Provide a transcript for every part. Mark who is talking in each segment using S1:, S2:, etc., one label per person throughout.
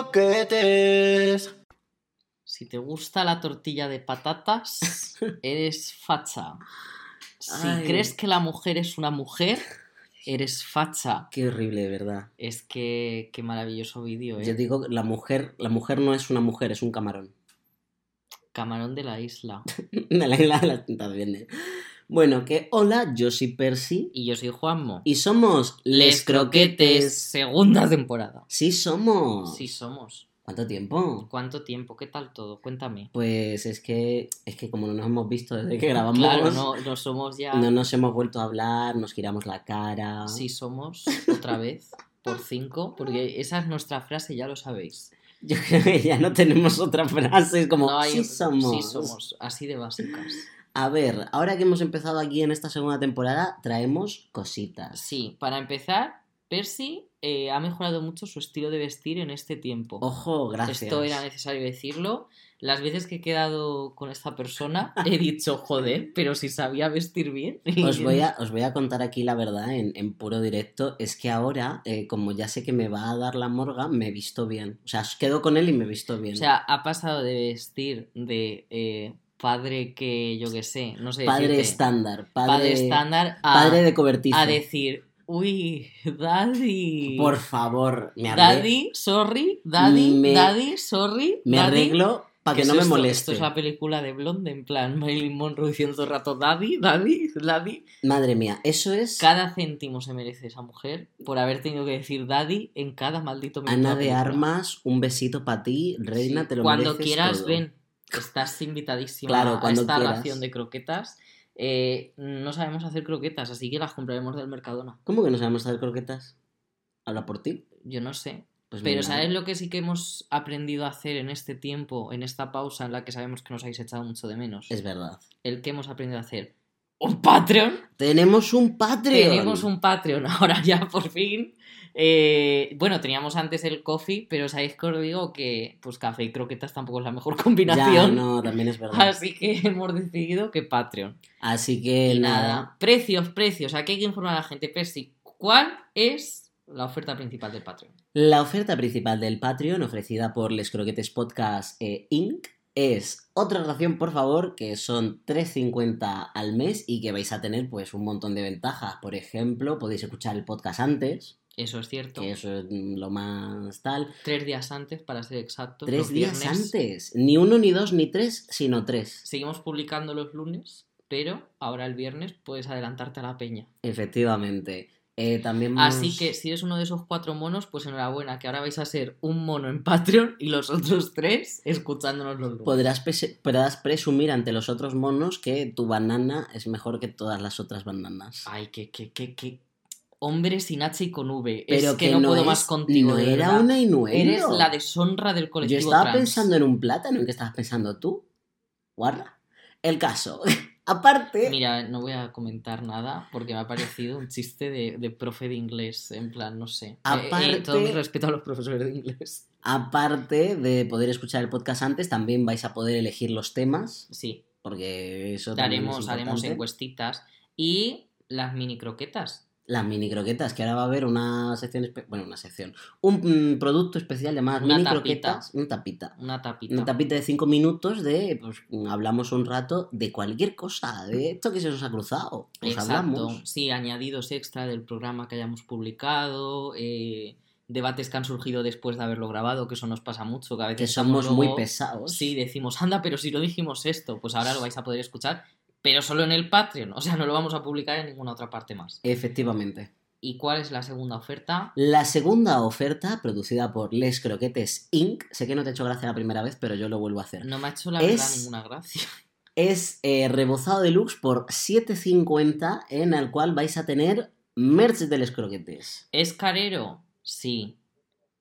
S1: croquetes.
S2: Si te gusta la tortilla de patatas, eres facha. Si
S1: Ay.
S2: crees que la mujer es una mujer, eres facha.
S1: Qué horrible, verdad.
S2: Es que qué maravilloso vídeo, ¿eh?
S1: Yo digo, la mujer, la mujer no es una mujer, es un camarón.
S2: Camarón de la isla.
S1: De la isla de las tentaciones. Bueno, que hola, yo soy Percy
S2: Y yo soy Juanmo.
S1: y somos Les Croquetes.
S2: segunda temporada.
S1: Sí somos.
S2: Sí somos.
S1: ¿Cuánto tiempo?
S2: ¿Cuánto tiempo? ¿Qué tal todo? Cuéntame.
S1: Pues es que es que como no nos hemos visto desde que grabamos,
S2: Claro, no, no somos ya...
S1: no nos hemos vuelto a hablar, nos giramos la cara.
S2: Sí somos, otra vez, por cinco, porque esa es nuestra frase, ya lo sabéis.
S1: Yo creo que ya no tenemos otra frase, es como
S2: No hay-
S1: sí somos.
S2: Sí somos, así de básicas.
S1: A ver, ahora que hemos empezado aquí en esta segunda temporada, traemos cositas.
S2: Sí, para empezar, Percy eh, ha mejorado mucho su estilo de vestir en este tiempo.
S1: Ojo, gracias.
S2: Esto era necesario decirlo. Las veces que he quedado con esta persona he dicho, joder, pero si sabía vestir bien.
S1: Os voy, a, os voy a contar aquí la verdad en, en puro directo. Es que ahora, eh, como ya sé que me va a dar la morga, me he visto bien. O sea, quedo con él y me he visto bien.
S2: O sea, ha pasado de vestir de eh, padre que yo que sé, no sé.
S1: padre
S2: decirte,
S1: estándar. Padre,
S2: padre estándar a,
S1: padre de cobertizo.
S2: a decir, uy, daddy.
S1: Por favor, me arre-
S2: Daddy, sorry, daddy,
S1: Me-
S2: daddy, sorry.
S1: me
S2: daddy.
S1: arreglo para que
S2: ¿Qué
S1: no me moleste.
S2: Esto es la película de Blonde, en plan Marilyn Monroe diciendo todo el rato daddy, daddy, daddy.
S1: Madre mía, eso es
S2: Cada céntimo se merece esa mujer por haber tenido que decir daddy en cada maldito minuto.
S1: Ana de. Armas, un besito para ti, reina,
S2: Sí,
S1: te lo
S2: Cuando
S1: mereces
S2: quieras,
S1: todo.
S2: ven. Estás invitadísima
S1: Claro,
S2: a
S1: cuando
S2: esta
S1: quieras.
S2: ración de croquetas. Eh, no sabemos hacer croquetas, así que las compraremos del Mercadona.
S1: ¿Cómo que no sabemos hacer croquetas? ¿Habla por ti?
S2: Yo no sé.
S1: Pues
S2: Pero ¿sabes lo que sí que hemos aprendido a hacer en este tiempo, en esta pausa en la que sabemos que nos habéis echado mucho de menos?
S1: Es verdad.
S2: El que hemos aprendido a hacer. ¡Un Patreon!
S1: Tenemos un Patreon.
S2: Tenemos un Patreon ahora ya, por fin. Eh, bueno, teníamos antes el coffee, pero sabéis que os digo que pues café y croquetas tampoco es la mejor
S1: Ya,
S2: combinación.
S1: no, también es verdad.
S2: Así que hemos decidido que Patreon.
S1: Así que
S2: Y
S1: nada.
S2: nada, precios, precios. Aquí hay que informar a la gente. Percy, ¿cuál es la oferta principal del Patreon?
S1: La oferta principal del Patreon, ofrecida por Les Croquetes Podcast eh, Inc., es otra ración, por favor, que son 3.50 al mes y que vais a tener pues un montón de ventajas. Por ejemplo, podéis escuchar el podcast antes,
S2: Eso es cierto.
S1: que eso es lo más tal.
S2: Tres días antes, para ser exactos.
S1: Tres días antes. Ni uno, ni dos, ni tres, sino tres.
S2: Seguimos publicando los lunes, pero ahora el viernes puedes adelantarte a la peña.
S1: Efectivamente. Eh, también
S2: Así que si eres uno de esos cuatro monos, pues enhorabuena, que ahora vais a ser un mono en Patreon y los otros tres escuchándonos los lunes.
S1: podrás, presumir ante los otros monos que tu banana es mejor que todas las otras bananas.
S2: Ay, que, que, que, que. Hombre sin H y con V.
S1: Pero
S2: es que, no, puedo
S1: es-
S2: más contigo.
S1: No
S2: de
S1: era una innuendo.
S2: Eres la deshonra del
S1: Yo
S2: colectivo
S1: estaba
S2: trans.
S1: pensando en un plátano, ¿en qué estabas pensando tú? Guarra. El caso. Aparte,
S2: Mira, no voy a comentar nada porque me ha parecido un chiste de, de profe de inglés. En plan, no sé. Eh,
S1: Aparte-
S2: todo mi respeto a los profesores de inglés.
S1: aparte de poder escuchar el podcast antes, también vais a poder elegir los temas,
S2: Sí,
S1: porque eso también
S2: haremos,
S1: es
S2: haremos encuestitas. Y las mini croquetas.
S1: Las mini croquetas, que ahora va a haber una sección, bueno, una sección, un mm, producto especial llamado
S2: Una
S1: mini
S2: tapita.
S1: croquetas, una tapita.
S2: Una tapita.
S1: Una tapita de 5 minutos de, pues, hablamos un rato de cualquier cosa, de esto que se nos ha cruzado. Pues
S2: Exacto.
S1: hablamos.
S2: Sí, añadidos extra del programa que hayamos publicado. eh, debates que han surgido después de haberlo grabado, que eso nos pasa mucho. Que a veces
S1: Que somos muy pesados.
S2: Sí, decimos, anda, pero si lo dijimos esto, pues ahora lo vais a poder escuchar, pero solo en el Patreon. O sea, no lo vamos a publicar en ninguna otra parte más.
S1: Efectivamente.
S2: ¿Y cuál es la segunda oferta?
S1: La segunda oferta, producida por Les Croquetes Inc., sé que no te ha hecho gracia la primera vez, pero yo lo vuelvo a hacer,
S2: No me ha hecho la
S1: Es-
S2: verdad ninguna gracia.
S1: es eh, rebozado deluxe por 7.50, en el cual vais a tener merch de Les Croquetes.
S2: ¿Es carero? Sí.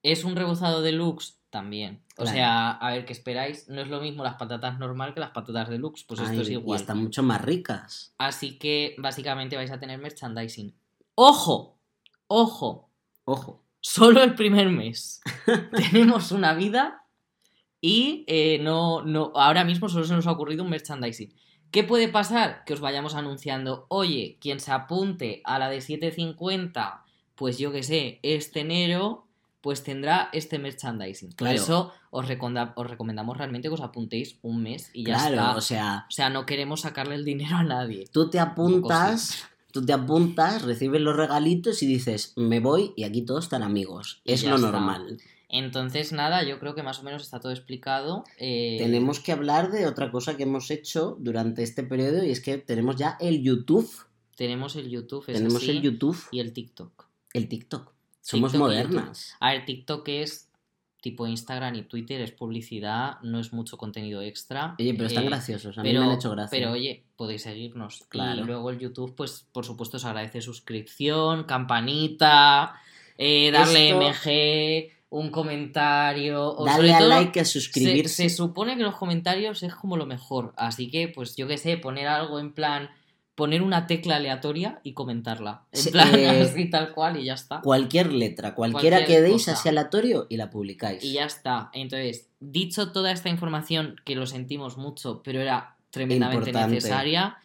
S2: ¿Es un rebozado deluxe? También. O
S1: Claro.
S2: sea, a ver, ¿qué esperáis? No es lo mismo las patatas normal que las patatas deluxe, pues esto es
S1: Y
S2: igual.
S1: están mucho más ricas.
S2: Así que básicamente vais a tener merchandising. ¡Ojo! ¡Ojo!
S1: Ojo.
S2: Solo el primer mes. Tenemos una vida y eh, no, no, ahora mismo solo se nos ha ocurrido un merchandising. ¿Qué puede pasar? Que os vayamos anunciando, oye, quien se apunte a la de 750, pues yo que sé, este enero pues tendrá este merchandising. Por
S1: Claro.
S2: eso os, os recomendamos realmente que os apuntéis un mes y ya
S1: Claro,
S2: está.
S1: o sea,
S2: O sea, no queremos sacarle el dinero a nadie.
S1: tú te apuntas, tú te apuntas, recibes los regalitos y dices, me voy y aquí todos están amigos.
S2: Y
S1: es lo
S2: está.
S1: normal.
S2: Entonces, nada, yo creo que más o menos está todo explicado. Eh,
S1: Tenemos que hablar de otra cosa que hemos hecho durante este periodo y es que tenemos ya el YouTube.
S2: tenemos el YouTube, es
S1: tenemos
S2: así,
S1: el YouTube,
S2: y el TikTok.
S1: el TikTok. Somos
S2: TikTok
S1: modernas.
S2: A ver, TikTok es tipo Instagram y Twitter, es publicidad, no es mucho contenido extra.
S1: Oye, pero están
S2: Eh,
S1: graciosos, a mí
S2: pero,
S1: me han hecho gracia.
S2: pero oye, podéis seguirnos.
S1: Claro.
S2: Y luego el YouTube, pues por supuesto os agradece suscripción, campanita, eh, darle
S1: Esto-
S2: MG, un comentario. O
S1: Darle
S2: sobre
S1: a
S2: todo,
S1: like, a
S2: se,
S1: suscribirse.
S2: se supone que los comentarios es como lo mejor. Así que, pues yo qué sé, poner algo en plan, poner una tecla aleatoria y comentarla. En
S1: Sí,
S2: plan,
S1: eh,
S2: así tal cual y ya está.
S1: Cualquier letra, cualquiera
S2: Cualquier
S1: que deis así aleatorio y la publicáis.
S2: Y ya está. Entonces, dicho toda esta información, que lo sentimos mucho, pero era tremendamente
S1: Importante.
S2: necesaria,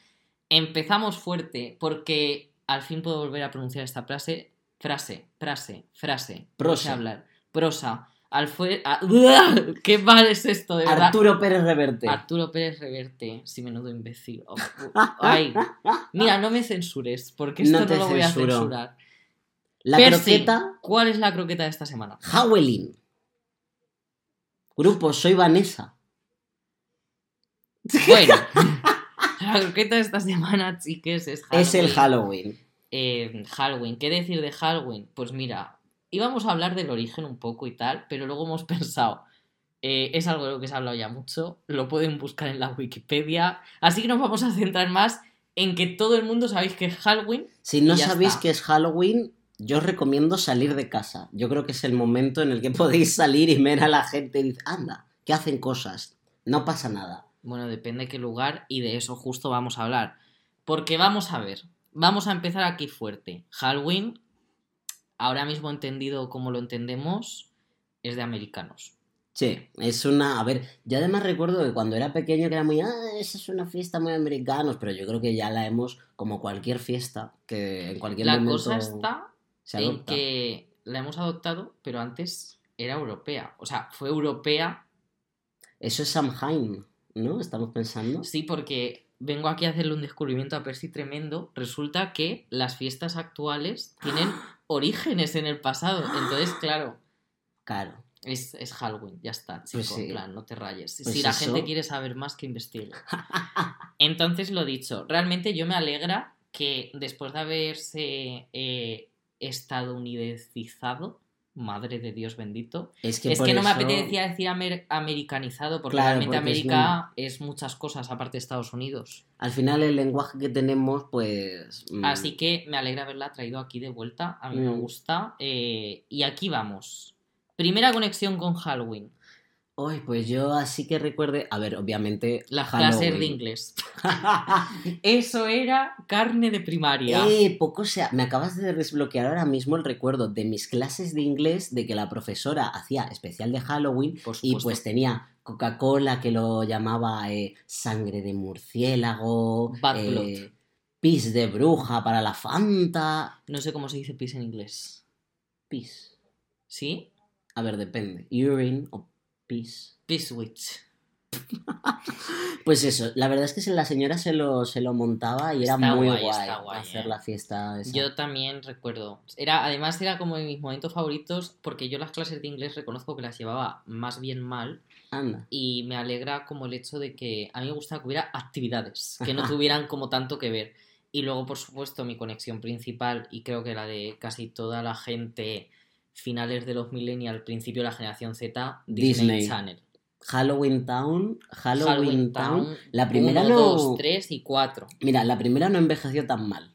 S2: empezamos fuerte porque al fin puedo volver a pronunciar esta frase. Frase, frase, frase. No sé
S1: Prosa.
S2: hablar. Prosa. Al fue... a- ¡Qué mal es esto, de verdad!
S1: Arturo Pérez Reverte.
S2: Arturo Pérez Reverte. Sí, menudo imbécil. Oh, ay. Mira, no me censures, porque esto
S1: No
S2: lo voy a censurar.
S1: La
S2: Percy,
S1: croqueta
S2: ¿Cuál es la croqueta de esta semana?
S1: Howelin. Grupo, soy Vanessa.
S2: Bueno, la croqueta de esta semana, chiques, es Halloween.
S1: Es el Halloween.
S2: Eh, Halloween. ¿Qué decir de Halloween? Pues mira, íbamos a hablar del origen un poco y tal, pero luego hemos pensado, eh, es algo de lo que se ha hablado ya mucho, lo pueden buscar en la Wikipedia, así que nos vamos a centrar más en que todo el mundo sabéis que es Halloween.
S1: Si no sabéis que es Halloween, yo os recomiendo salir de casa. Yo creo que es el momento en el que podéis salir y ver a la gente y decir, anda, que hacen cosas. No pasa nada.
S2: Bueno, depende de qué lugar y de eso justo vamos a hablar. Porque vamos a ver, vamos a empezar aquí fuerte. Halloween, ahora mismo entendido como lo entendemos, es de americanos.
S1: Sí, es una... A ver, yo además recuerdo que cuando era pequeño que era muy... Ah, esa es una fiesta muy americanos, pero yo creo que ya la hemos, como cualquier fiesta, que en cualquier
S2: La
S1: momento
S2: cosa está
S1: se
S2: en que la hemos adoptado, pero antes era europea. O sea, fue europea,
S1: Eso es Samhain, ¿no? Estamos pensando.
S2: sí, porque vengo aquí a hacerle un descubrimiento a Percy tremendo. Resulta que las fiestas actuales tienen orígenes en el pasado. Entonces, claro,
S1: Claro.
S2: Es, es Halloween, ya está, chico,
S1: Pues sí.
S2: en plan, no te rayes.
S1: Pues
S2: si la
S1: eso.
S2: gente quiere saber más, que investigue. Entonces, lo dicho, realmente yo me alegra que después de haberse eh, madre de Dios bendito,
S1: Es que,
S2: es que no me apetecía decir amer- americanizado, porque
S1: Claro,
S2: realmente
S1: porque es
S2: América es, muchas cosas aparte de Estados Unidos.
S1: Al final el lenguaje que tenemos, pues... mm,
S2: Así que me alegra haberla traído aquí de vuelta, a mí me
S1: Mm.
S2: gusta. eh, y aquí vamos. Primera conexión con Halloween.
S1: Uy, pues yo así que recuerde... A ver, obviamente...
S2: Las
S1: Halloween.
S2: clases de inglés. Eso era carne de primaria.
S1: Eh, poco sea, me acabas de desbloquear ahora mismo el recuerdo de mis clases de inglés de que la profesora hacía especial de Halloween
S2: Por
S1: y pues tenía Coca-Cola que lo llamaba eh, sangre de murciélago,
S2: Bad
S1: eh,
S2: blood.
S1: pis de bruja para la Fanta,
S2: No sé cómo se dice pis en inglés.
S1: pis.
S2: ¿Sí?
S1: A ver, depende, urine o pis.
S2: Pis witch.
S1: Pues eso, la verdad es que la señora se lo, se lo montaba y era muy
S2: guay,
S1: guay, hacer
S2: eh.
S1: la fiesta esa.
S2: Yo también recuerdo. Era, además era como de mis momentos favoritos porque yo las clases de inglés reconozco que las llevaba más bien mal
S1: Anda.
S2: y me alegra como el hecho de que a mí me gusta que hubiera actividades que no tuvieran como tanto que ver. Y luego, por supuesto, mi conexión principal y creo que la de casi toda la gente finales de los millennials, principio de la generación Z, Disney,
S1: Disney.
S2: Channel.
S1: Halloween Town, Halloween,
S2: Halloween
S1: Town.
S2: Town,
S1: La primera no.
S2: dos, tres y cuatro.
S1: Mira, la primera no envejeció tan mal.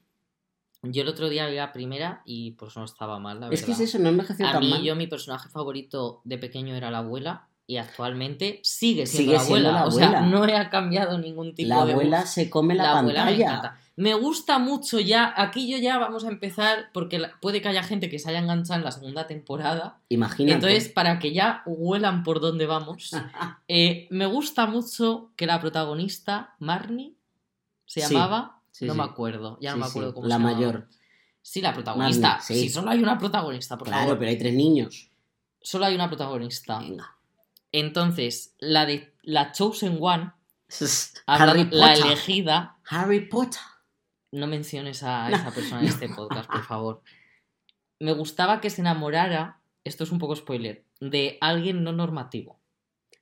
S2: Yo el otro día vi la primera y pues no estaba mal, la
S1: Es que es
S2: verdad.
S1: eso, no envejeció
S2: A
S1: tan
S2: mí,
S1: mal.
S2: yo, mi personaje favorito de pequeño era la abuela y actualmente sigue siendo,
S1: Sigue
S2: la,
S1: siendo
S2: abuela.
S1: la
S2: O sea,
S1: abuela.
S2: no he cambiado ningún tipo
S1: la
S2: de.
S1: abuela se come la,
S2: abuela me
S1: pantalla.
S2: encanta. Me gusta mucho ya. Aquí yo ya vamos a empezar porque la- puede que haya gente que se haya enganchado en la segunda temporada.
S1: Imagínate.
S2: Entonces, para que ya huelan por dónde vamos, eh, me gusta mucho que la protagonista, Marnie, se llamaba.
S1: Sí,
S2: no
S1: sí.
S2: me acuerdo, ya no me acuerdo cómo
S1: La
S2: se llamaba.
S1: mayor.
S2: Sí, la protagonista.
S1: Marnie, sí.
S2: Solo hay una protagonista, por
S1: Claro,
S2: favor.
S1: pero hay tres niños.
S2: Solo hay una protagonista.
S1: Venga.
S2: Entonces, la de la Chosen One,
S1: Harry
S2: hablando- la
S1: Potter.
S2: elegida,
S1: Harry Potter.
S2: no menciones a
S1: No,
S2: esa persona en este podcast, por favor. Me gustaba que se enamorara, esto es un poco spoiler, de alguien no normativo.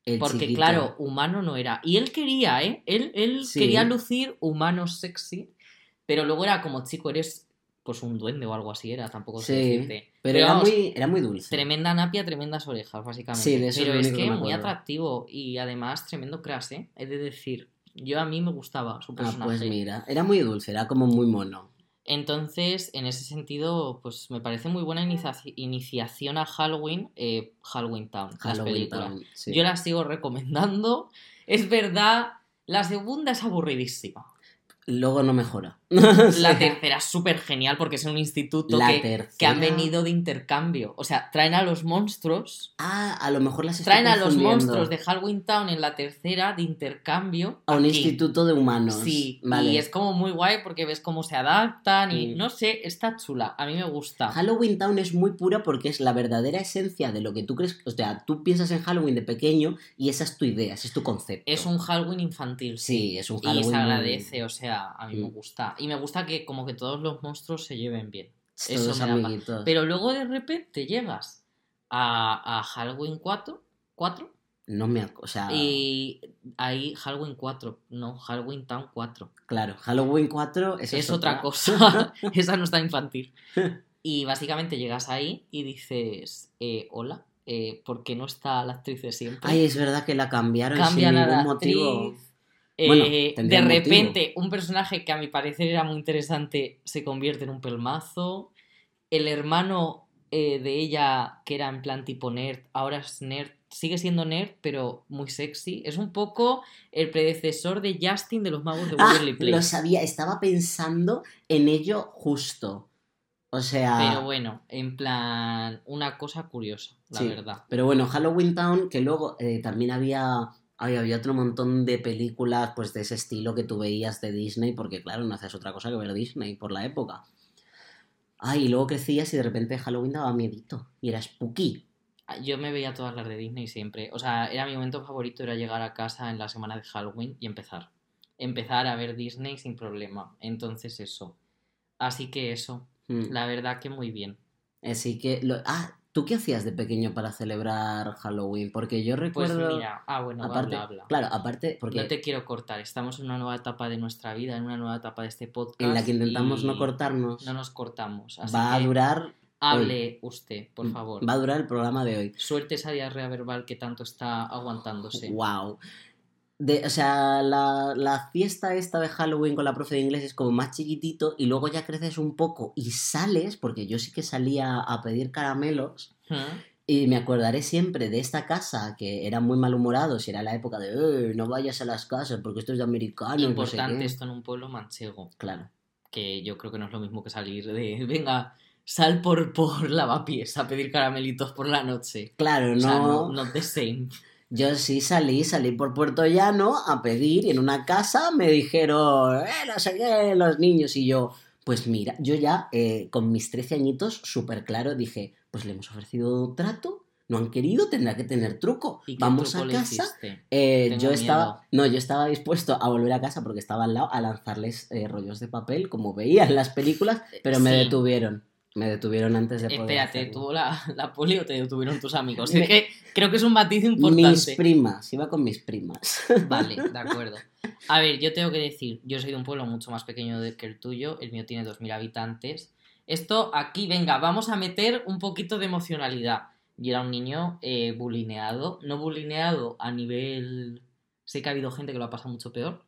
S1: El
S2: Porque,
S1: chiquito.
S2: claro, humano no era. Y él quería, ¿eh? Él, él
S1: Sí.
S2: quería lucir humano sexy, pero luego era como, chico, eres pues un duende o algo así, era, tampoco sé
S1: Sí,
S2: decirte.
S1: Pero era
S2: vamos,
S1: muy, era muy dulce.
S2: Tremenda napia, tremendas orejas, básicamente.
S1: Sí, de eso es
S2: Pero es que
S1: que
S2: muy atractivo y además tremendo crash, ¿eh? Es de decir, yo a mí me gustaba su
S1: Ah,
S2: personaje.
S1: pues mira, era muy dulce, era como muy mono.
S2: Entonces, en ese sentido, pues me parece muy buena inicia- iniciación a Halloween, eh, Halloween Town, las películas.
S1: Town, sí.
S2: Yo la sigo recomendando. Es verdad, la segunda es aburridísima.
S1: Luego no mejora.
S2: La tercera es súper genial porque es un instituto que, han venido de intercambio. O sea, traen a los monstruos.
S1: Ah, a lo mejor las
S2: Traen a los monstruos de Halloween Town en la tercera de intercambio.
S1: A un
S2: aquí.
S1: instituto de humanos.
S2: Sí,
S1: vale.
S2: y es como muy guay porque ves cómo se adaptan y
S1: Mm.
S2: no sé, está chula. A mí me gusta.
S1: Halloween Town es muy pura porque es la verdadera esencia de lo que tú crees. O sea, tú piensas en Halloween de pequeño y esa es tu idea, ese es tu concepto.
S2: Es un Halloween infantil, sí.
S1: Sí, es un
S2: Y
S1: Halloween.
S2: se
S1: muy-
S2: agradece, o sea, a mí me
S1: Mm.
S2: gusta. Y me gusta que como que todos los monstruos se lleven bien. Eso me da paz. Pero luego de repente llegas a, a Halloween 4, 4
S1: No me. O sea,
S2: y ahí Halloween 4, no, Halloween Town 4.
S1: claro, Halloween 4 esa
S2: es otra cosa, esa no está infantil. Y básicamente llegas ahí y dices, eh, hola, eh, ¿por qué no está la actriz de siempre?
S1: Ay, es verdad que la cambiaron
S2: Cambian
S1: sin
S2: a
S1: ningún
S2: la
S1: motivo.
S2: actriz. Eh, de
S1: motivo.
S2: repente, un personaje que a mi parecer era muy interesante se convierte en un pelmazo. El hermano eh, de ella, que era en plan tipo nerd, ahora es nerd. Sigue siendo nerd, pero muy sexy. Es un poco el predecesor de Justin de los magos de
S1: Ah,
S2: Waverly Place.
S1: lo sabía, estaba pensando en ello justo. O sea.
S2: Pero bueno, en plan, una cosa curiosa, la
S1: Sí.
S2: verdad.
S1: Pero bueno, Halloween Town, que luego eh, también había, había, había otro montón de películas pues de ese estilo que tú veías de Disney, porque claro, no hacías otra cosa que ver Disney por la época. Ay, y luego crecías y de repente Halloween daba miedito. Y era spooky.
S2: Yo me veía todas las de Disney siempre. O sea, era mi momento favorito, era llegar a casa en la semana de Halloween y empezar. Empezar a ver Disney sin problema. Entonces eso. Así que eso.
S1: Mm.
S2: La verdad que muy bien.
S1: Así que... lo- Ah, ¿tú qué hacías de pequeño para celebrar Halloween? Porque yo
S2: Pues
S1: recuerdo...
S2: mira, ah, bueno,
S1: aparte,
S2: habla, habla.
S1: Claro, aparte, porque
S2: No te quiero cortar. Estamos en una nueva etapa de nuestra vida, en una nueva etapa de este podcast.
S1: en la que intentamos no cortarnos,
S2: No nos cortamos. Así
S1: va a durar...
S2: hable usted, por favor.
S1: Va a durar el programa de hoy.
S2: Suerte esa diarrea verbal que tanto está aguantándose.
S1: Wow. De, o sea, la, la fiesta esta de Halloween con la profe de inglés es como más chiquitito y luego ya creces un poco y sales, porque yo sí que salía a pedir caramelos
S2: ¿Mm?
S1: y me acordaré siempre de esta casa que eran muy malhumorados y era la época de "Eh, no vayas a las casas porque esto es de americanos. no sé
S2: Importante
S1: qué".
S2: esto en un pueblo manchego.
S1: Claro.
S2: que yo creo que no es lo mismo que salir de, venga, sal por, por lavapiés a pedir caramelitos por la noche.
S1: Claro,
S2: O sea,
S1: no.
S2: no, not the same.
S1: Yo sí salí, salí por Puerto Llano a pedir y en una casa me dijeron, eh, no sé qué, los niños. Y yo, pues mira, yo ya eh, con mis 13 añitos, súper claro, dije, pues le hemos ofrecido trato, no han querido, tendrá que tener truco.
S2: ¿Y
S1: Vamos
S2: truco
S1: a casa. Eh, yo
S2: miedo.
S1: estaba, no, yo estaba dispuesto a volver a casa porque estaba al lado a lanzarles eh, rollos de papel, como veía en las películas, pero me detuvieron. Me detuvieron antes de poder.
S2: Espérate. ¿tuvo la, la poli o te detuvieron tus amigos?
S1: Me-
S2: Es que creo que es un matiz
S1: Mis
S2: importante.
S1: primas, iba con mis primas.
S2: Vale, de acuerdo. A ver, yo tengo que decir, yo soy de un pueblo mucho más pequeño que el tuyo, el mío tiene 2.000 habitantes. Esto aquí, venga, vamos a meter un poquito de emocionalidad. Yo era un niño eh, bulineado, no bulineado a nivel... Sé que ha habido gente que lo ha pasado mucho peor.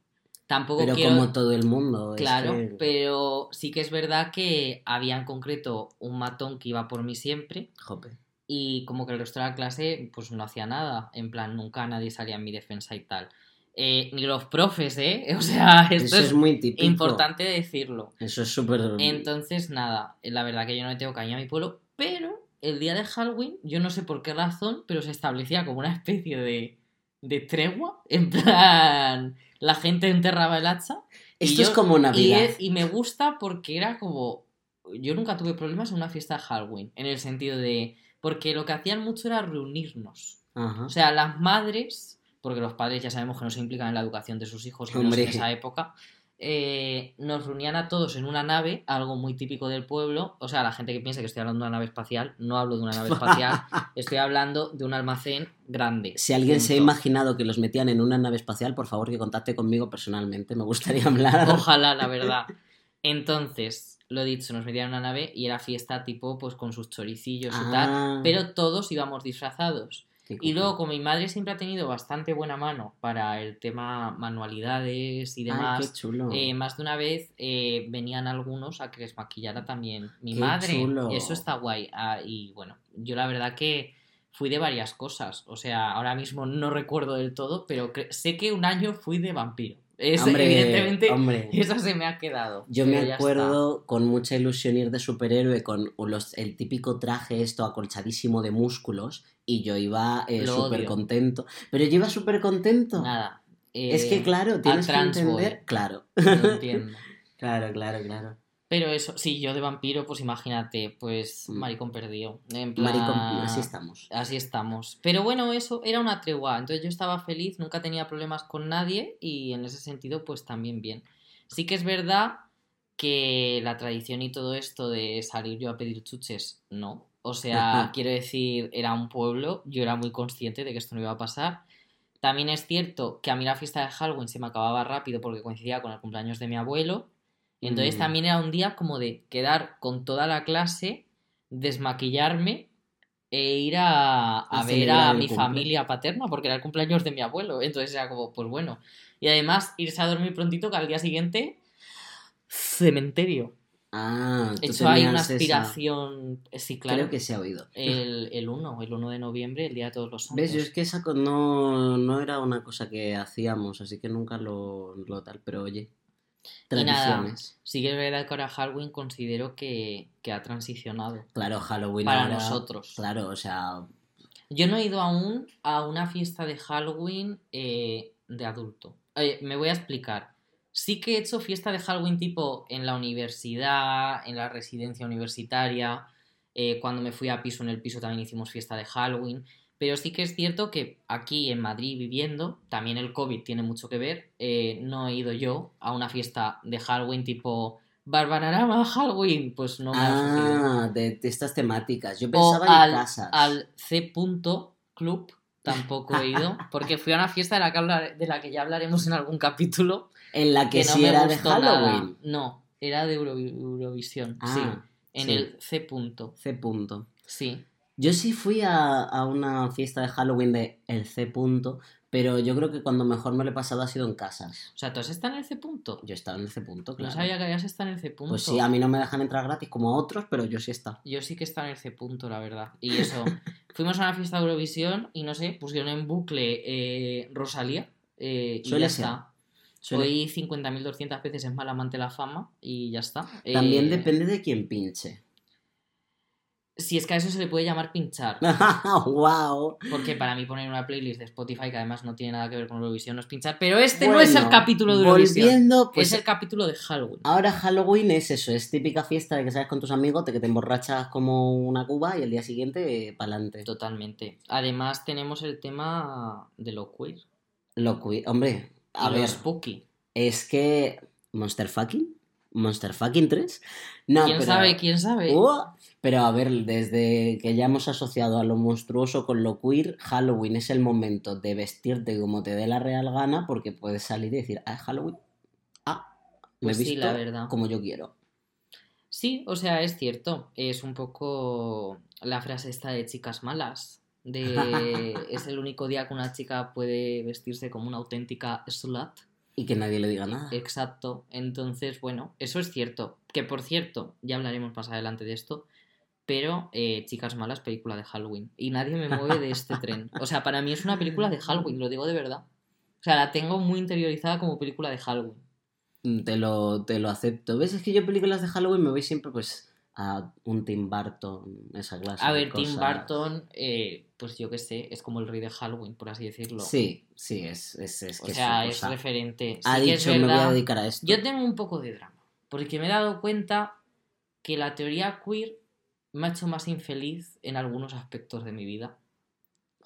S2: Tampoco
S1: Pero
S2: quiero...
S1: como todo el mundo. es
S2: Claro,
S1: que-
S2: pero sí que es verdad que había en concreto un matón que iba por mí siempre
S1: Jope.
S2: y como que el resto de la clase pues no hacía nada, en plan nunca nadie salía en mi defensa y tal. Eh, ni los profes, ¿eh? O sea, esto
S1: Eso
S2: es,
S1: es muy típico.
S2: importante decirlo.
S1: Eso es súper.
S2: Entonces, nada, la verdad que yo no le tengo cariño a mi pueblo, pero el día de Halloween, yo no sé por qué razón, pero se establecía como una especie de, de tregua, en plan, la gente enterraba el hacha y
S1: Esto es como
S2: y,
S1: Navidad.
S2: es- y me gusta porque era como. Yo nunca tuve problemas en una fiesta de Halloween. En el sentido de. porque lo que hacían mucho era reunirnos.
S1: Ajá.
S2: O sea, las madres, porque los padres ya sabemos que no se implican en la educación de sus hijos, y menos en esa época, eh, nos reunían a todos en una nave, algo muy típico del pueblo. O sea, la gente que piensa que estoy hablando de una nave espacial, no hablo de una nave espacial, estoy hablando de un almacén grande.
S1: Si alguien se ha imaginado que los metían en una nave espacial, por favor que contacte conmigo personalmente. Me gustaría hablar.
S2: Ojalá, la verdad. Entonces, lo dicho, nos metían en una nave y era fiesta tipo, pues con sus choricillos y tal.
S1: Ah,
S2: Pero todos íbamos disfrazados. Y luego, como mi madre siempre ha tenido bastante buena mano para el tema manualidades y
S1: Ay,
S2: demás,
S1: qué chulo.
S2: eh, más de una vez eh, venían algunos a que les maquillara también mi
S1: Qué
S2: madre.
S1: chulo.
S2: Eso está guay. Ah, y bueno, yo la verdad que fui de varias cosas. O sea, ahora mismo no recuerdo del todo, pero sé que un año fui de vampiro. Es,
S1: Hombre,
S2: evidentemente,
S1: hombre.
S2: eso se me ha quedado.
S1: Yo me acuerdo con mucha ilusión ir de superhéroe con los, el típico traje esto acolchadísimo de músculos y yo iba eh, súper contento. Pero yo iba súper contento.
S2: Nada.
S1: Es
S2: eh,
S1: que claro, tienes que entender. Claro.
S2: no entiendo.
S1: Claro, claro, claro.
S2: Pero eso, sí, yo de vampiro, pues imagínate, pues
S1: Mm.
S2: maricón perdido. En plan,
S1: Maricón, así estamos.
S2: Así estamos. Pero bueno, eso era una tregua. Entonces yo estaba feliz, nunca tenía problemas con nadie y en ese sentido, pues también bien. Sí que es verdad que la tradición y todo esto de salir yo a pedir chuches, no. O sea, quiero decir, era un pueblo, yo era muy consciente de que esto no iba a pasar. También es cierto que a mí la fiesta de Halloween se me acababa rápido porque coincidía con el cumpleaños de mi abuelo. Entonces
S1: Mm.
S2: también era un día como de quedar con toda la clase, desmaquillarme e ir a, ver a mi
S1: cumple.
S2: familia paterna porque era el cumpleaños de mi abuelo. Entonces era como, pues bueno. Y además irse a dormir prontito que al día siguiente, cementerio.
S1: Ah, tú
S2: hecho hay una
S1: esa-
S2: aspiración, sí, claro.
S1: Creo que se ha oído.
S2: El, el 1, el 1 de noviembre, el Día de Todos los Santos.
S1: ¿Ves? Yo es que esa no, no era una cosa que hacíamos, así que nunca lo, lo tal, pero oye.
S2: Nada.
S1: Tradiciones.
S2: Sí que es verdad que ahora Halloween considero que, que ha transicionado
S1: Claro, Halloween
S2: para
S1: ahora-
S2: nosotros.
S1: Claro, o sea,
S2: Yo no he ido aún a una fiesta de Halloween eh, de adulto. Eh, me voy a explicar. Sí que he hecho fiesta de Halloween tipo en la universidad, en la residencia universitaria. eh, cuando me fui a piso en el piso también hicimos fiesta de Halloween. Pero sí que es cierto que aquí en Madrid viviendo, también el COVID tiene mucho que ver. eh, no he ido yo a una fiesta de Halloween tipo Barbararama Halloween. Pues no me ha sucedido
S1: ah, de, de estas temáticas. Yo
S2: o
S1: pensaba en
S2: al,
S1: casas.
S2: al C. Club tampoco he ido porque fui a una fiesta de la que, hablar- de la que ya hablaremos en algún capítulo
S1: En la que,
S2: que no
S1: sí
S2: me
S1: era de
S2: nada.
S1: Halloween.
S2: no era de Euro- Eurovisión sí
S1: Ah,
S2: en
S1: sí.
S2: el C. punto.
S1: C. Punto.
S2: sí
S1: Yo sí fui a, a una fiesta de Halloween de el C. Punto, pero yo creo que cuando mejor me lo he pasado ha sido en casas.
S2: o sea tú has estado en el C. punto
S1: Yo he estado en el C. Punto, claro.
S2: no sabía que habías estado en el C. punto
S1: Pues sí, a mí no me dejan entrar gratis como a otros, pero yo sí he estado.
S2: yo sí que he estado en el C. punto la verdad y eso fuimos a una fiesta de Eurovisión y no sé pusieron en bucle eh, Rosalía eh, y
S1: Suele
S2: ya
S1: ser.
S2: está
S1: Suele-
S2: Oí 50.200 veces es mal amante la fama y ya está.
S1: También
S2: Eh,
S1: depende de quién pinche.
S2: Si es que a eso se le puede llamar pinchar.
S1: ¡Wow!
S2: Porque para mí poner una playlist de Spotify que además no tiene nada que ver con Eurovisión no es pinchar. Pero este no es el capítulo de Eurovisión.
S1: Volviendo, pues
S2: es el capítulo de Halloween.
S1: ahora Halloween es eso, es típica fiesta de que sales con tus amigos, de que te emborrachas como una cuba y el día siguiente para adelante.
S2: Totalmente. Además tenemos el tema de lo queer.
S1: Lo cui- Hombre, a ver,
S2: spooky.
S1: es que Monster Fucking, Monster Fucking 3. No,
S2: ¿Quién
S1: pero-
S2: sabe? ¿Quién sabe?
S1: Uh, pero a ver, desde que ya hemos asociado a lo monstruoso con lo queer, Halloween es el momento de vestirte como te dé la real gana porque puedes salir y decir, ah, es Halloween. Ah, me
S2: Pues
S1: he
S2: sí,
S1: visto
S2: la verdad.
S1: como yo quiero.
S2: Sí, o sea, es cierto. Es un poco la frase esta de chicas malas. De es el único día que una chica puede vestirse como una auténtica slut.
S1: Y que nadie le diga nada.
S2: Exacto. Entonces, bueno, eso es cierto. Que por cierto, ya hablaremos más adelante de esto. Pero eh, Chicas Malas, película de Halloween. Y nadie me mueve de este tren. O sea, para mí es una película de Halloween, lo digo de verdad. O sea, la tengo muy interiorizada como película de Halloween.
S1: Mm, Te lo, te lo acepto. ¿Ves? Es que yo películas de Halloween me voy siempre pues a un Tim Burton, esa clase
S2: A
S1: de
S2: ver, Tim. Burton, eh, pues yo qué sé, es como el rey de Halloween, por así decirlo.
S1: Sí, sí, es, es, es
S2: O
S1: que
S2: sea,
S1: su
S2: es referente.
S1: Ha
S2: Sí que es
S1: dicho, me voy a dedicar a esto.
S2: Yo tengo un poco de drama, porque me he dado cuenta que la teoría queer me ha hecho más infeliz en algunos aspectos de mi vida.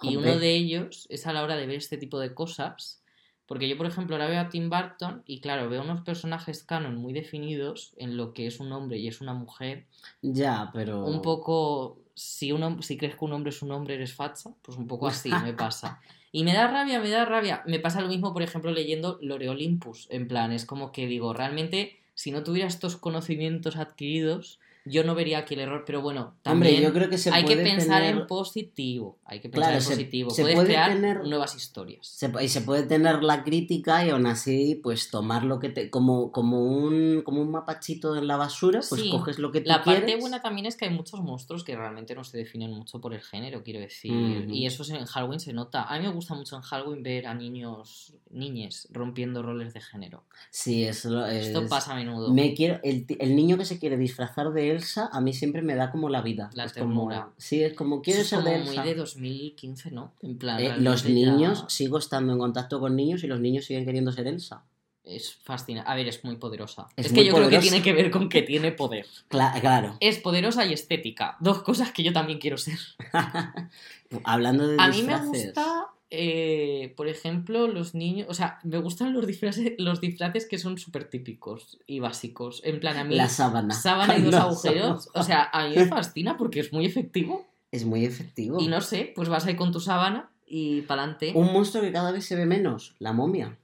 S2: Y uno de ellos es a la hora de ver este tipo de cosas. Porque yo, por ejemplo, ahora veo a Tim Burton y, claro, veo unos personajes canon muy definidos en lo que es un hombre y es una mujer.
S1: Ya, pero.
S2: Un poco. Si, un, hom- si crees que un hombre es un hombre, eres facha. Pues un poco así me pasa. Y me da rabia, me da rabia. Me pasa lo mismo, por ejemplo, leyendo Lore Olympus. En plan, es como que digo, realmente, si no tuviera estos conocimientos adquiridos, yo no vería aquí el error. Pero bueno, también
S1: Hombre, yo creo que se
S2: hay que pensar
S1: tener-
S2: en positivo. Hay que pensar
S1: Claro,
S2: en
S1: se-
S2: positivo.
S1: se
S2: Puedes
S1: puede
S2: crear
S1: tener-
S2: nuevas historias.
S1: Se, y se puede tener la crítica y aún así, pues tomar lo que te. Como, como, un, como un mapachito en la basura, pues
S2: Sí.
S1: coges lo que tú
S2: La parte buena también es que hay muchos monstruos que realmente no se definen mucho por el género, quiero decir. Y eso en Halloween se nota. A mí me gusta mucho en Halloween ver a niños, niñes, rompiendo roles de género.
S1: Sí, es lo-
S2: Esto
S1: es-
S2: pasa a menudo.
S1: Me quiero, el, el niño que se quiere disfrazar de Elsa, a mí siempre me da como la vida.
S2: La
S1: es como, sí, es como quiero ser de
S2: como muy
S1: Elsa.
S2: de 2015, ¿no? En plan,
S1: Eh, los
S2: ya
S1: niños, sigo estando en contacto con niños y los niños siguen queriendo ser Elsa.
S2: Es fascinante. A ver, es muy poderosa.
S1: Es
S2: Es,
S1: muy
S2: que yo creo que tiene que ver con que tiene poder.
S1: Cla- claro.
S2: Es poderosa y estética. Dos cosas que yo también quiero ser.
S1: Hablando de
S2: A mí me gusta, eh, por ejemplo, los niños. O sea, me gustan los disfraces, los disfraces que son súper típicos y básicos. En plan, a mí.
S1: La sábana.
S2: sábana y dos agujeros. O sea, a mí me fascina porque es muy efectivo.
S1: Es muy efectivo.
S2: Y no sé, pues vas ahí con tu sábana y para adelante.
S1: Un monstruo que cada vez se ve menos, la momia.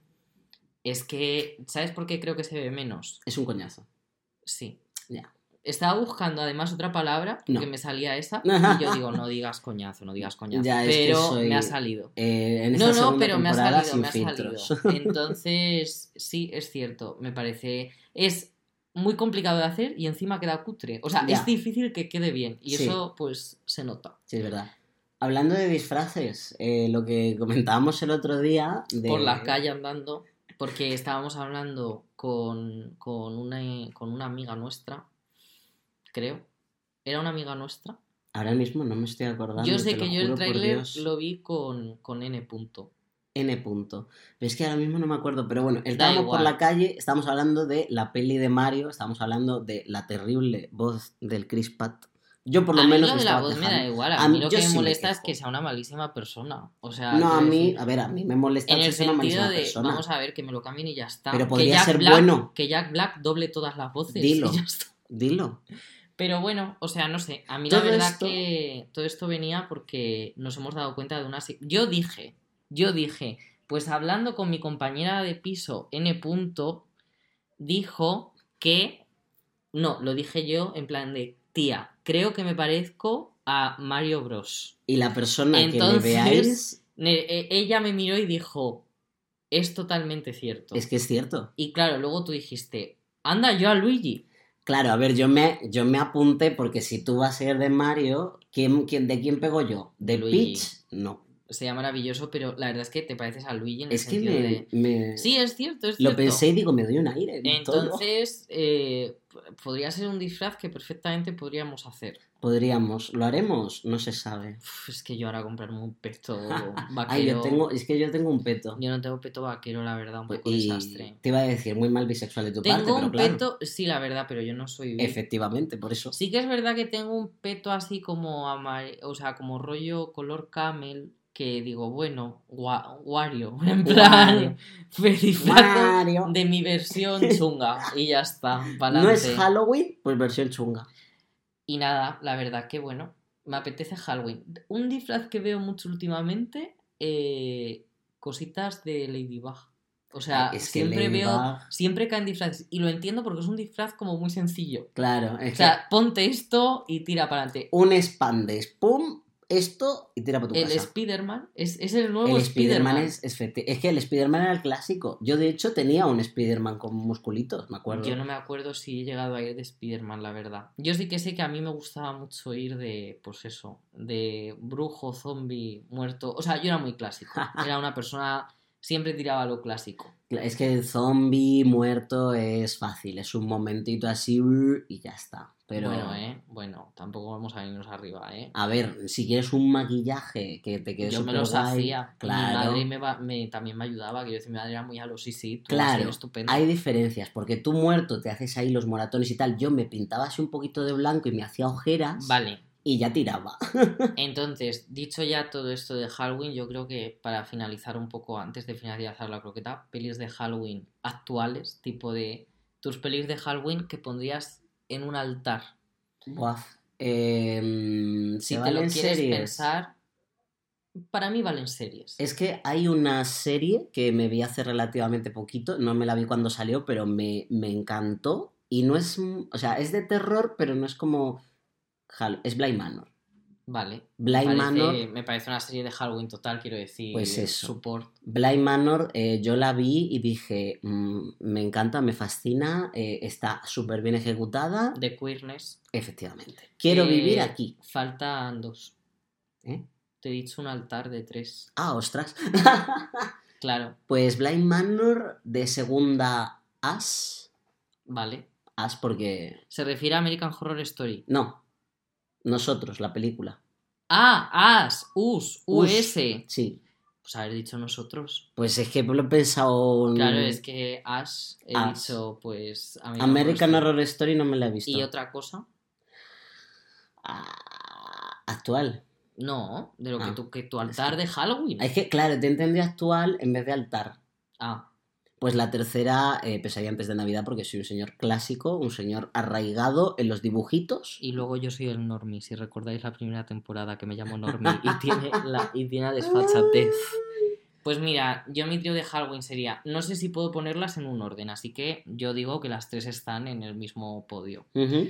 S2: Es que, ¿sabes por qué creo que se ve menos?
S1: Es un coñazo.
S2: Sí.
S1: Ya.
S2: Estaba buscando además otra palabra
S1: No.
S2: me salía esa y yo digo, no digas coñazo, no digas coñazo.
S1: Ya, que
S2: pero
S1: soy-
S2: me ha salido.
S1: Eh, en
S2: No, no, pero me ha salido, me ha
S1: filtros.
S2: salido. Entonces, sí, es cierto, me parece. Es muy complicado de hacer y encima queda cutre. O sea,
S1: Ya.
S2: es difícil que quede bien y
S1: Sí.
S2: eso, pues, se nota.
S1: Sí, es verdad. Hablando de disfraces, eh, lo que comentábamos el otro día de...
S2: Por la calle andando, porque estábamos hablando con, con, una, con una amiga nuestra, creo. ¿Era una amiga nuestra?
S1: Ahora mismo no me estoy acordando.
S2: Yo sé que yo el tráiler lo vi con, con N punto.
S1: N punto. Pero es que ahora mismo no me acuerdo. Pero bueno, estábamos por la calle, estábamos hablando de la peli de Mario, estábamos hablando de la terrible voz del Chris Pratt. Yo por lo
S2: a mí
S1: menos
S2: lo
S1: me
S2: de la voz me da igual. A,
S1: A
S2: mí
S1: mí-
S2: lo que me
S1: sí me
S2: molesta es que sea una malísima persona. O sea,
S1: No, a mí,
S2: decir,
S1: a ver, a mí me molesta
S2: en
S1: que
S2: el
S1: sea una
S2: sentido
S1: malísima
S2: de,
S1: persona.
S2: vamos a ver, que me lo cambien y ya está.
S1: Pero podría ser
S2: Black,
S1: bueno.
S2: Que Jack Black doble todas las voces
S1: Dilo.
S2: y ya está.
S1: Dilo.
S2: Pero bueno, o sea, no sé. A mí la verdad
S1: esto-
S2: que todo esto venía porque nos hemos dado cuenta de una... Yo dije, yo dije, pues hablando con mi compañera de piso N. Punto, dijo que... No, lo dije yo en plan de, tía, creo que me parezco a Mario Bros.
S1: Y la persona que
S2: Entonces-
S1: le veáis,
S2: e- Ella me miró y dijo, es totalmente cierto.
S1: es que es cierto.
S2: Y claro, luego tú dijiste, anda yo a Luigi.
S1: Claro, a ver, yo me, yo me apunté porque si tú vas a ser de Mario, ¿quién, quién, ¿de quién pego yo? ¿De
S2: Luigi.
S1: Peach? No.
S2: Sería maravilloso, pero la verdad es que te pareces a Luigi en el
S1: Es que
S2: sentido
S1: me,
S2: de...
S1: me-
S2: Sí, es cierto, es
S1: lo
S2: cierto.
S1: pensé y digo, me doy un aire. en.
S2: Entonces, eh, podría ser un disfraz que perfectamente podríamos hacer.
S1: Podríamos, ¿lo haremos? No se sabe.
S2: Uf, es que yo ahora comprarme un peto vaquero.
S1: Ay, yo tengo, es que yo tengo un peto.
S2: Yo no tengo peto vaquero, la verdad, un
S1: Pues,
S2: poco
S1: y
S2: desastre.
S1: te iba a decir, muy mal bisexual de tu
S2: Tengo
S1: parte, pero
S2: un
S1: claro.
S2: peto, sí, la verdad, pero yo no soy.
S1: Efectivamente, por eso.
S2: Sí que es verdad que tengo un peto así como amar... o sea, como rollo color camel, que digo, bueno, gua- Wario, en plan,
S1: Mario.
S2: de mi versión chunga y ya está,
S1: No es Halloween, pues versión chunga.
S2: Y nada, la verdad que bueno, me apetece Halloween. Un disfraz que veo mucho últimamente, eh, cositas de Ladybug. O sea,
S1: Ay, es que
S2: siempre veo, siempre caen disfraces. Y lo entiendo porque es un disfraz como muy sencillo.
S1: Claro, es
S2: O sea, ponte esto y tira para adelante.
S1: un expandes, pum, esto y tira para tu
S2: El
S1: casa.
S2: Spider-Man es, es el nuevo
S1: El
S2: Spider-Man.
S1: Es, es, es que el Spider-Man era el clásico. Yo, de hecho, tenía un Spider-Man con musculitos, me acuerdo.
S2: Yo no me acuerdo si he llegado a ir de Spider-Man, la verdad. Yo sí que sé que a mí me gustaba mucho ir de, pues eso, de brujo, zombie, muerto. O sea, yo era muy clásico. Era una persona, siempre tiraba lo clásico.
S1: Es que el zombie muerto es fácil, es un momentito así y ya está. Pero,
S2: Bueno, eh. Bueno, tampoco vamos a irnos arriba, eh.
S1: a ver, si quieres un maquillaje que te quede
S2: Yo me los
S1: guay,
S2: hacía. Mi
S1: Claro,
S2: madre me va- me- también me ayudaba. Quiero decir, mi madre era muy a los sí, sí, tú
S1: claro, hay diferencias, porque tú muerto te haces ahí los moratones y tal. Yo me pintaba así un poquito de blanco y me hacía ojeras
S2: Vale,
S1: y ya tiraba.
S2: entonces, dicho ya todo esto de Halloween, yo creo que para finalizar un poco, antes de finalizar la croqueta, pelis de Halloween actuales, tipo de tus pelis de Halloween que pondrías en un altar.
S1: Buah. Em,
S2: Si
S1: ¿se
S2: te lo quieres
S1: series?
S2: pensar, para mí valen series.
S1: Es que hay una serie que me vi hace relativamente poquito, no me la vi cuando salió, pero me, me encantó. Y no es, o sea, es de terror, pero no es como... Hall- Es Blind Manor.
S2: Vale.
S1: Blind
S2: me,
S1: Manor,
S2: parece, me parece una serie de Halloween total, quiero decir.
S1: Pues eso.
S2: Support.
S1: Blind Manor, eh, yo la vi y dije, mm, me encanta, me fascina, eh, está súper bien ejecutada.
S2: De queerness.
S1: Efectivamente. Quiero
S2: Eh,
S1: vivir aquí.
S2: Faltan dos. Te he dicho un altar de tres.
S1: Ah, ostras.
S2: Claro,
S1: pues Blind Manor de segunda As.
S2: vale.
S1: As porque...
S2: Se refiere a American Horror Story.
S1: No, nosotros, la película.
S2: Ah, As, Us,
S1: Us. Sí,
S2: Pues haber dicho nosotros.
S1: pues es que lo he pensado. en-
S2: Claro, es que As he dicho, pues.
S1: American
S2: Horror
S1: Horror Story no me la he visto.
S2: Y otra cosa.
S1: Ah, actual.
S2: No, de lo que
S1: Ah,
S2: tu, que tu altar de Halloween.
S1: Es que, claro, te entendí actual en vez de altar.
S2: Ah,
S1: Pues la tercera, eh, pesadilla antes de Navidad, porque soy un señor clásico, un señor arraigado en los dibujitos.
S2: y luego yo soy el Normie. Si recordáis la primera temporada que me llamo Normie y tiene la y tiene la desfachatez. Pues mira, yo mi trío de Halloween sería. No sé si puedo ponerlas en un orden, así que yo digo que las tres están en el mismo podio.
S1: Ujú.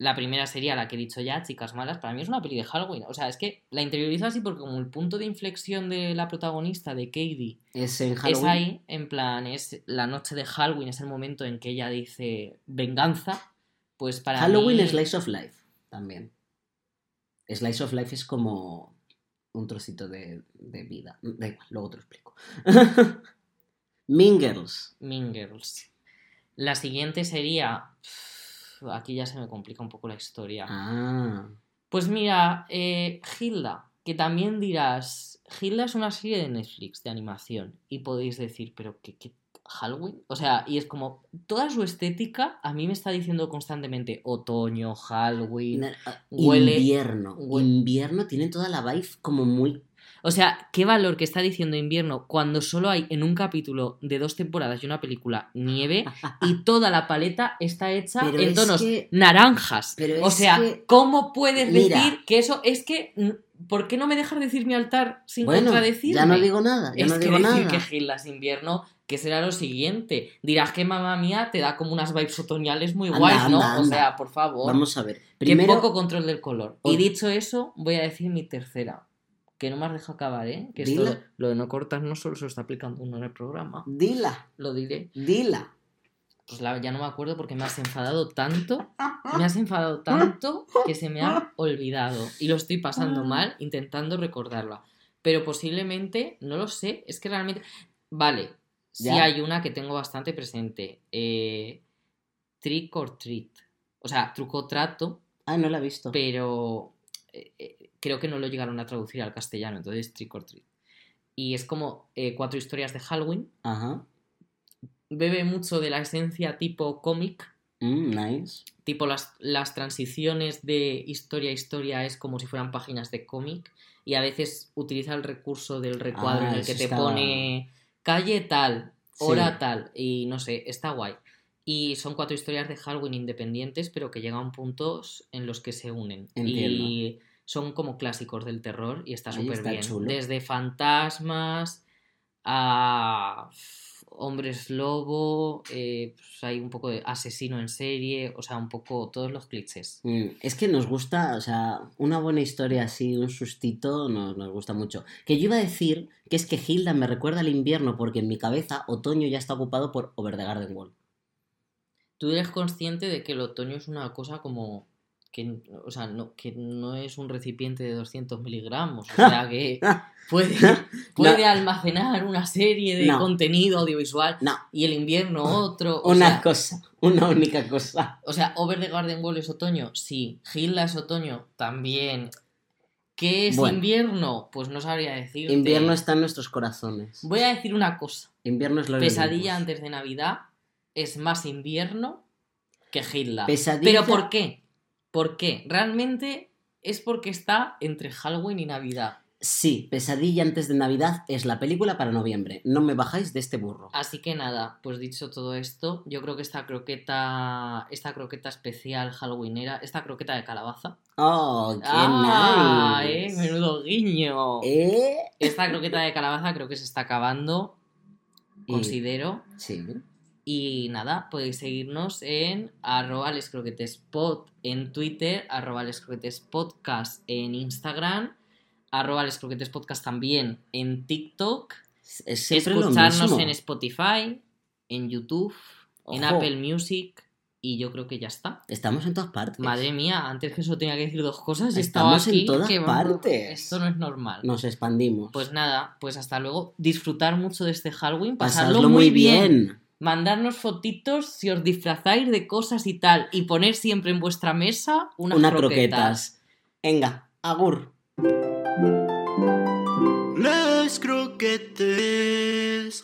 S2: La primera sería la que he dicho ya, Chicas Malas. Para mí es una peli de Halloween. O sea, es que la interiorizo así porque como el punto de inflexión de la protagonista, de Katie,
S1: Es en
S2: es
S1: Halloween.
S2: ahí, en plan, es la noche de Halloween, es el momento en que ella dice venganza. Pues para
S1: Halloween
S2: mí...
S1: es Slice of Life también. Slice of Life es como un trocito de, de vida. Da igual, luego te lo explico. mean Girls.
S2: Mean Girls. La siguiente sería... Aquí ya se me complica un poco la historia.
S1: Ah.
S2: Pues mira, eh, Hilda, que también dirás, Hilda es una serie de Netflix de animación y podéis decir, pero ¿qué, qué Halloween? O sea, y es como, toda su estética a mí me está diciendo constantemente otoño, Halloween.
S1: Na- ah,
S2: Huele-
S1: invierno.
S2: hue-
S1: Invierno tiene toda la vibe como muy.
S2: O sea, qué valor que está diciendo invierno cuando solo hay en un capítulo de dos temporadas y una película nieve y toda la paleta está hecha
S1: Pero
S2: en tonos
S1: que-
S2: naranjas.
S1: pero
S2: o sea,
S1: que-
S2: ¿cómo puedes
S1: Mira.
S2: decir que eso es que... ¿Por qué no me dejas decir mi altar sin
S1: Bueno,
S2: contradecirme?
S1: ya no digo nada, ya
S2: es
S1: no
S2: que
S1: digo
S2: decir
S1: nada.
S2: que Gildas invierno, que será lo siguiente. Dirás que mamá mía te da como unas vibes otoñales muy
S1: Anda,
S2: guays, ¿no?
S1: anda,
S2: O sea, por favor.
S1: Vamos a ver.
S2: Qué
S1: Primero,
S2: poco control del color. Y dicho eso, voy a decir mi tercera. Que no me has dejado acabar, ¿eh? Que esto, lo de no cortar no solo se lo está aplicando uno en el programa.
S1: dila,
S2: Lo diré.
S1: dila.
S2: Pues la- ya no me acuerdo porque me has enfadado tanto. Me has enfadado tanto que se me ha olvidado. Y lo estoy pasando mal intentando recordarla. Pero posiblemente, no lo sé. Es que realmente. Vale. Sí
S1: ¿Ya?
S2: hay una que tengo bastante presente. Eh, trick or treat. O sea, truco trato,
S1: Ah, no la he visto.
S2: pero eh, eh, creo que no lo llegaron a traducir al castellano. Entonces, trick or treat. Y es como eh, cuatro historias de Halloween.
S1: Ajá.
S2: Bebe mucho de la esencia tipo cómic
S1: Mm, nice.
S2: tipo las, las transiciones de historia a historia es como si fueran páginas de cómic y a veces utiliza el recurso del recuadro
S1: Ah,
S2: en el que te
S1: está-
S2: pone calle tal,
S1: Sí.
S2: hora tal y no sé, está guay. Y son cuatro historias de Halloween independientes pero que llegan a puntos en los que se unen.
S1: Entiendo.
S2: Y son como clásicos del terror y está súper bien.
S1: chulo.
S2: Desde fantasmas a hombres lobo, eh, pues hay un poco de asesino en serie, o sea, un poco todos los clichés.
S1: Mm, Es que nos gusta, o sea, una buena historia así, un sustito, nos, nos gusta mucho. Que yo iba a decir que es que Hilda me recuerda al invierno porque en mi cabeza otoño ya está ocupado por Over the Garden Wall.
S2: Tú eres consciente de que el otoño es una cosa como que, o sea, no, que no es un recipiente de 200 miligramos, o sea que puede, puede almacenar una serie de
S1: No.
S2: contenido audiovisual
S1: No,
S2: y el invierno otro. O
S1: una
S2: sea,
S1: cosa, una única cosa.
S2: o sea, Over the Garden Wall es otoño, sí. Hilda es otoño, también. ¿Qué es
S1: Bueno.
S2: invierno? Pues no sabría decirte.
S1: Invierno está en nuestros corazones.
S2: Voy a decir una cosa.
S1: Invierno es lo
S2: Pesadilla antes de Navidad es más invierno que Hilda.
S1: Pesadilla.
S2: ¿Pero por qué? ¿Por qué? Realmente es porque está entre Halloween y Navidad.
S1: Sí, Pesadilla antes de Navidad es la película para noviembre. No me bajáis de este burro.
S2: Así que nada, pues dicho todo esto, yo creo que esta croqueta, esta croqueta especial halloweenera, esta croqueta de calabaza.
S1: Oh, qué
S2: ¡Ah!
S1: nice.
S2: eh, menudo guiño.
S1: ¿Eh?
S2: Esta croqueta de calabaza creo que se está acabando, considero.
S1: Sí.
S2: Y nada, podéis seguirnos en arroba lescroquetespod en Twitter, arroba lescroquetespodcast en Instagram, arroba lescroquetespodcast también en TikTok,
S1: Es
S2: escucharnos en Spotify, en YouTube, en. Apple Music y yo creo que ya está.
S1: Estamos en todas partes.
S2: Madre mía, antes que eso tenía que decir dos cosas y estaba
S1: Estamos en
S2: aquí.
S1: todas
S2: que vamos,
S1: partes.
S2: Esto no es normal.
S1: Nos expandimos.
S2: Pues nada, pues hasta luego. Disfrutar mucho de este Halloween, pasarlo muy
S1: muy
S2: bien.
S1: bien.
S2: Mandarnos fotitos si os disfrazáis de cosas y tal y poner siempre en vuestra mesa unas
S1: Unas
S2: croquetas.
S1: croquetas. Venga, agur.
S3: Les croquetes.